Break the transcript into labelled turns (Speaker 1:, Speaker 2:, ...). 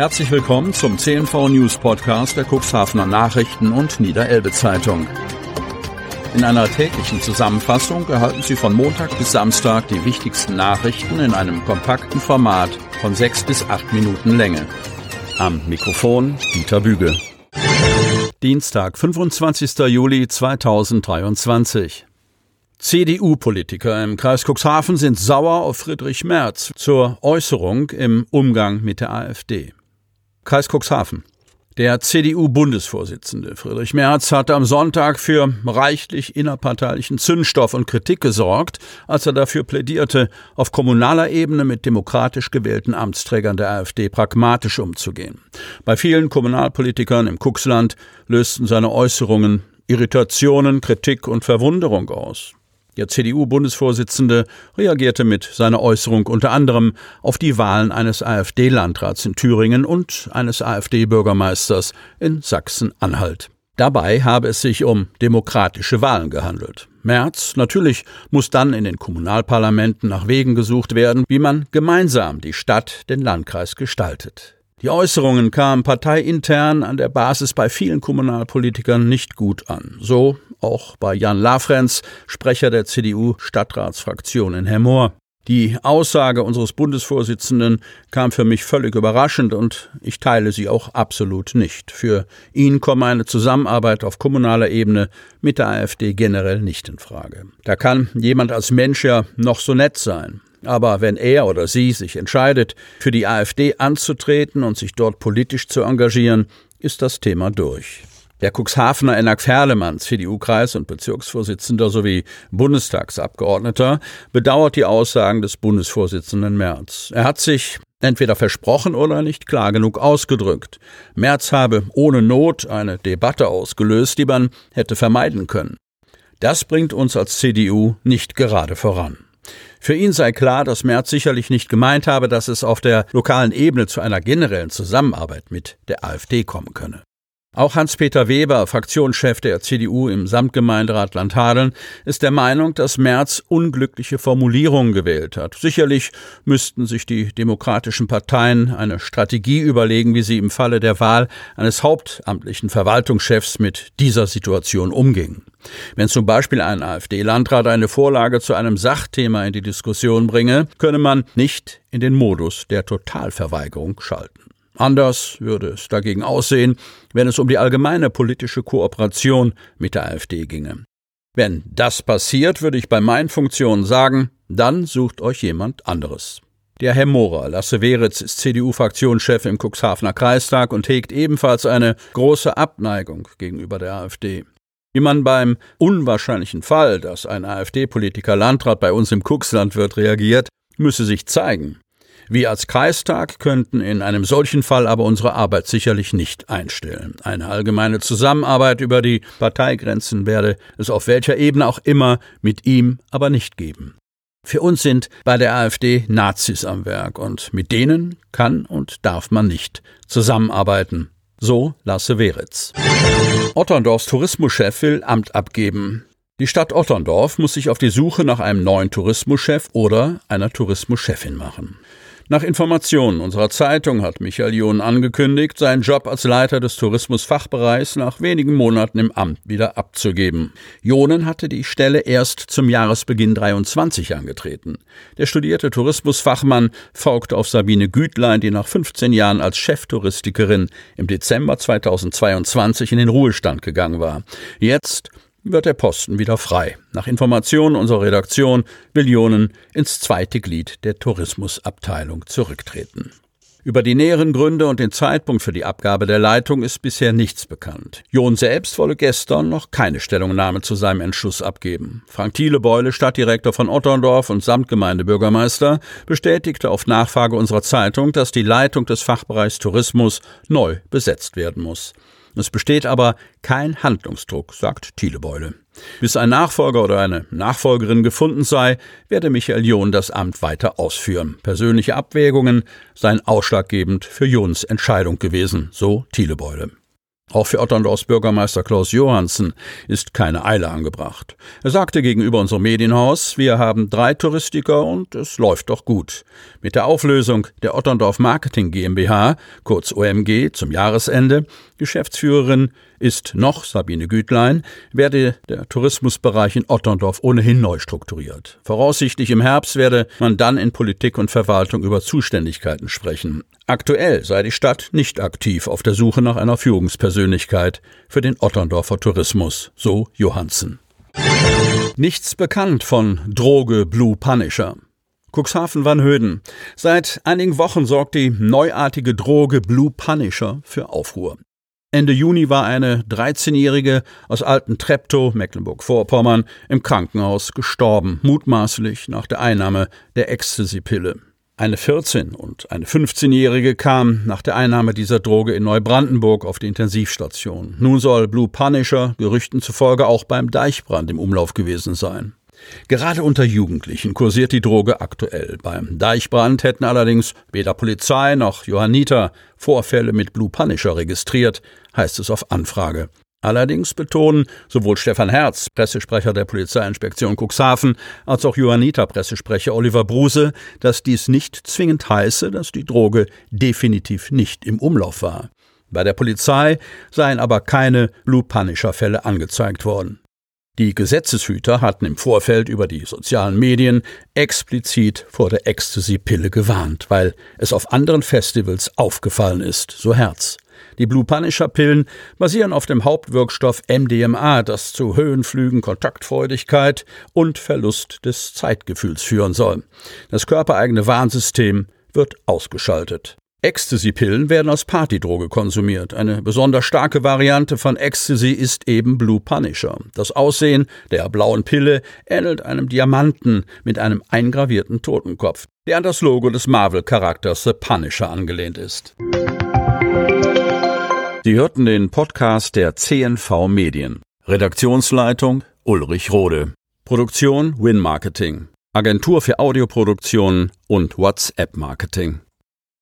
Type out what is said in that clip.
Speaker 1: Herzlich willkommen zum CNV News Podcast der Cuxhavener Nachrichten und Niederelbe Zeitung. In einer täglichen Zusammenfassung erhalten Sie von Montag bis Samstag die wichtigsten Nachrichten in einem kompakten Format von sechs bis acht Minuten Länge. Am Mikrofon Dieter Büge. Dienstag, 25. Juli 2023. CDU-Politiker im Kreis Cuxhaven sind sauer auf Friedrich Merz zur Äußerung im Umgang mit der AfD. Kreis Cuxhaven. Der CDU-Bundesvorsitzende Friedrich Merz hatte am Sonntag für reichlich innerparteilichen Zündstoff und Kritik gesorgt, als er dafür plädierte, auf kommunaler Ebene mit demokratisch gewählten Amtsträgern der AfD pragmatisch umzugehen. Bei vielen Kommunalpolitikern im Cuxland lösten seine Äußerungen Irritationen, Kritik und Verwunderung aus. Der CDU-Bundesvorsitzende reagierte mit seiner Äußerung unter anderem auf die Wahlen eines AfD-Landrats in Thüringen und eines AfD-Bürgermeisters in Sachsen-Anhalt. Dabei habe es sich um demokratische Wahlen gehandelt. März, natürlich muss dann in den Kommunalparlamenten nach Wegen gesucht werden, wie man gemeinsam die Stadt, den Landkreis gestaltet. Die Äußerungen kamen parteiintern an der Basis bei vielen Kommunalpolitikern nicht gut an. So auch bei Jan Lafrenz, Sprecher der CDU-Stadtratsfraktion in Hemmoor. Die Aussage unseres Bundesvorsitzenden kam für mich völlig überraschend und ich teile sie auch absolut nicht. Für ihn komme eine Zusammenarbeit auf kommunaler Ebene mit der AfD generell nicht in Frage. Da kann jemand als Mensch ja noch so nett sein. Aber wenn er oder sie sich entscheidet, für die AfD anzutreten und sich dort politisch zu engagieren, ist das Thema durch. Der Cuxhavener Enak Ferlemann, CDU-Kreis- und Bezirksvorsitzender sowie Bundestagsabgeordneter, bedauert die Aussagen des Bundesvorsitzenden Merz. Er hat sich entweder versprochen oder nicht klar genug ausgedrückt. Merz habe ohne Not eine Debatte ausgelöst, die man hätte vermeiden können. Das bringt uns als CDU nicht gerade voran. Für ihn sei klar, dass Merz sicherlich nicht gemeint habe, dass es auf der lokalen Ebene zu einer generellen Zusammenarbeit mit der AfD kommen könne. Auch Hans-Peter Weber, Fraktionschef der CDU im Samtgemeinderat Landhadeln, ist der Meinung, dass Merz unglückliche Formulierungen gewählt hat. Sicherlich müssten sich die demokratischen Parteien eine Strategie überlegen, wie sie im Falle der Wahl eines hauptamtlichen Verwaltungschefs mit dieser Situation umgingen. Wenn zum Beispiel ein AfD-Landrat eine Vorlage zu einem Sachthema in die Diskussion bringe, könne man nicht in den Modus der Totalverweigerung schalten. Anders würde es dagegen aussehen, wenn es um die allgemeine politische Kooperation mit der AfD ginge. Wenn das passiert, würde ich bei meinen Funktionen sagen, dann sucht euch jemand anderes. Der Herr Mohrer, Lasse Weritz, ist CDU-Fraktionschef im Cuxhavener Kreistag und hegt ebenfalls eine große Abneigung gegenüber der AfD. Wie man beim unwahrscheinlichen Fall, dass ein AfD-Politiker Landrat bei uns im Cuxland wird, reagiert, müsse sich zeigen. Wir als Kreistag könnten in einem solchen Fall aber unsere Arbeit sicherlich nicht einstellen. Eine allgemeine Zusammenarbeit über die Parteigrenzen werde es auf welcher Ebene auch immer mit ihm aber nicht geben. Für uns sind bei der AfD Nazis am Werk und mit denen kann und darf man nicht zusammenarbeiten. So Lasse Weritz. Otterndorfs Tourismuschef will Amt abgeben. Die Stadt Otterndorf muss sich auf die Suche nach einem neuen Tourismuschef oder einer Tourismuschefin machen. Nach Informationen unserer Zeitung hat Michael John angekündigt, seinen Job als Leiter des Tourismusfachbereichs nach wenigen Monaten im Amt wieder abzugeben. Jonen hatte die Stelle erst zum Jahresbeginn 23 angetreten. Der studierte Tourismusfachmann folgte auf Sabine Gütlein, die nach 15 Jahren als Cheftouristikerin im Dezember 2022 in den Ruhestand gegangen war. Jetzt wird der Posten wieder frei. Nach Informationen unserer Redaktion will Jonen ins zweite Glied der Tourismusabteilung zurücktreten. Über die näheren Gründe und den Zeitpunkt für die Abgabe der Leitung ist bisher nichts bekannt. John selbst wolle gestern noch keine Stellungnahme zu seinem Entschluss abgeben. Frank Thielebeule, Stadtdirektor von Otterndorf und Samtgemeindebürgermeister, bestätigte auf Nachfrage unserer Zeitung, dass die Leitung des Fachbereichs Tourismus neu besetzt werden muss. Es besteht aber kein Handlungsdruck, sagt Thielebeule. Bis ein Nachfolger oder eine Nachfolgerin gefunden sei, werde Michael John das Amt weiter ausführen. Persönliche Abwägungen seien ausschlaggebend für Johns Entscheidung gewesen, so Thielebeule. Auch für Otterndorfs Bürgermeister Klaus Johansen ist keine Eile angebracht. Er sagte gegenüber unserem Medienhaus, wir haben drei Touristiker und es läuft doch gut. Mit der Auflösung der Otterndorf Marketing GmbH, kurz OMG, zum Jahresende, Geschäftsführerin ist noch Sabine Gütlein, werde der Tourismusbereich in Otterndorf ohnehin neu strukturiert. Voraussichtlich im Herbst werde man dann in Politik und Verwaltung über Zuständigkeiten sprechen. Aktuell sei die Stadt nicht aktiv auf der Suche nach einer Führungspersönlichkeit für den Otterndorfer Tourismus, so Johansen. Nichts bekannt von Droge Blue Punisher. Cuxhaven Van Höden. Seit einigen Wochen sorgt die neuartige Droge Blue Punisher für Aufruhr. Ende Juni war eine 13-Jährige aus Alten Treptow, Mecklenburg-Vorpommern, im Krankenhaus gestorben, mutmaßlich nach der Einnahme der Ecstasy-Pille. Eine 14- und eine 15-Jährige kam nach der Einnahme dieser Droge in Neubrandenburg auf die Intensivstation. Nun soll Blue Punisher Gerüchten zufolge auch beim Deichbrand im Umlauf gewesen sein. Gerade unter Jugendlichen kursiert die Droge aktuell. Beim Deichbrand hätten allerdings weder Polizei noch Johanniter Vorfälle mit Blue Punisher registriert, heißt es auf Anfrage. Allerdings betonen sowohl Stefan Herz, Pressesprecher der Polizeiinspektion Cuxhaven, als auch Johanniter-Pressesprecher Oliver Bruse, dass dies nicht zwingend heiße, dass die Droge definitiv nicht im Umlauf war. Bei der Polizei seien aber keine Blue Punisher-Fälle angezeigt worden. Die Gesetzeshüter hatten im Vorfeld über die sozialen Medien explizit vor der Ecstasy-Pille gewarnt, weil es auf anderen Festivals aufgefallen ist, so Herz. Die Blue Punisher Pillen basieren auf dem Hauptwirkstoff MDMA, das zu Höhenflügen, Kontaktfreudigkeit und Verlust des Zeitgefühls führen soll. Das körpereigene Warnsystem wird ausgeschaltet. Ecstasy-Pillen werden als Partydroge konsumiert. Eine besonders starke Variante von Ecstasy ist eben Blue Punisher. Das Aussehen der blauen Pille ähnelt einem Diamanten mit einem eingravierten Totenkopf, der an das Logo des Marvel-Charakters The Punisher angelehnt ist. Sie hörten den Podcast der CNV Medien. Redaktionsleitung Ulrich Rode. Produktion Win Marketing. Agentur für Audioproduktion und WhatsApp Marketing.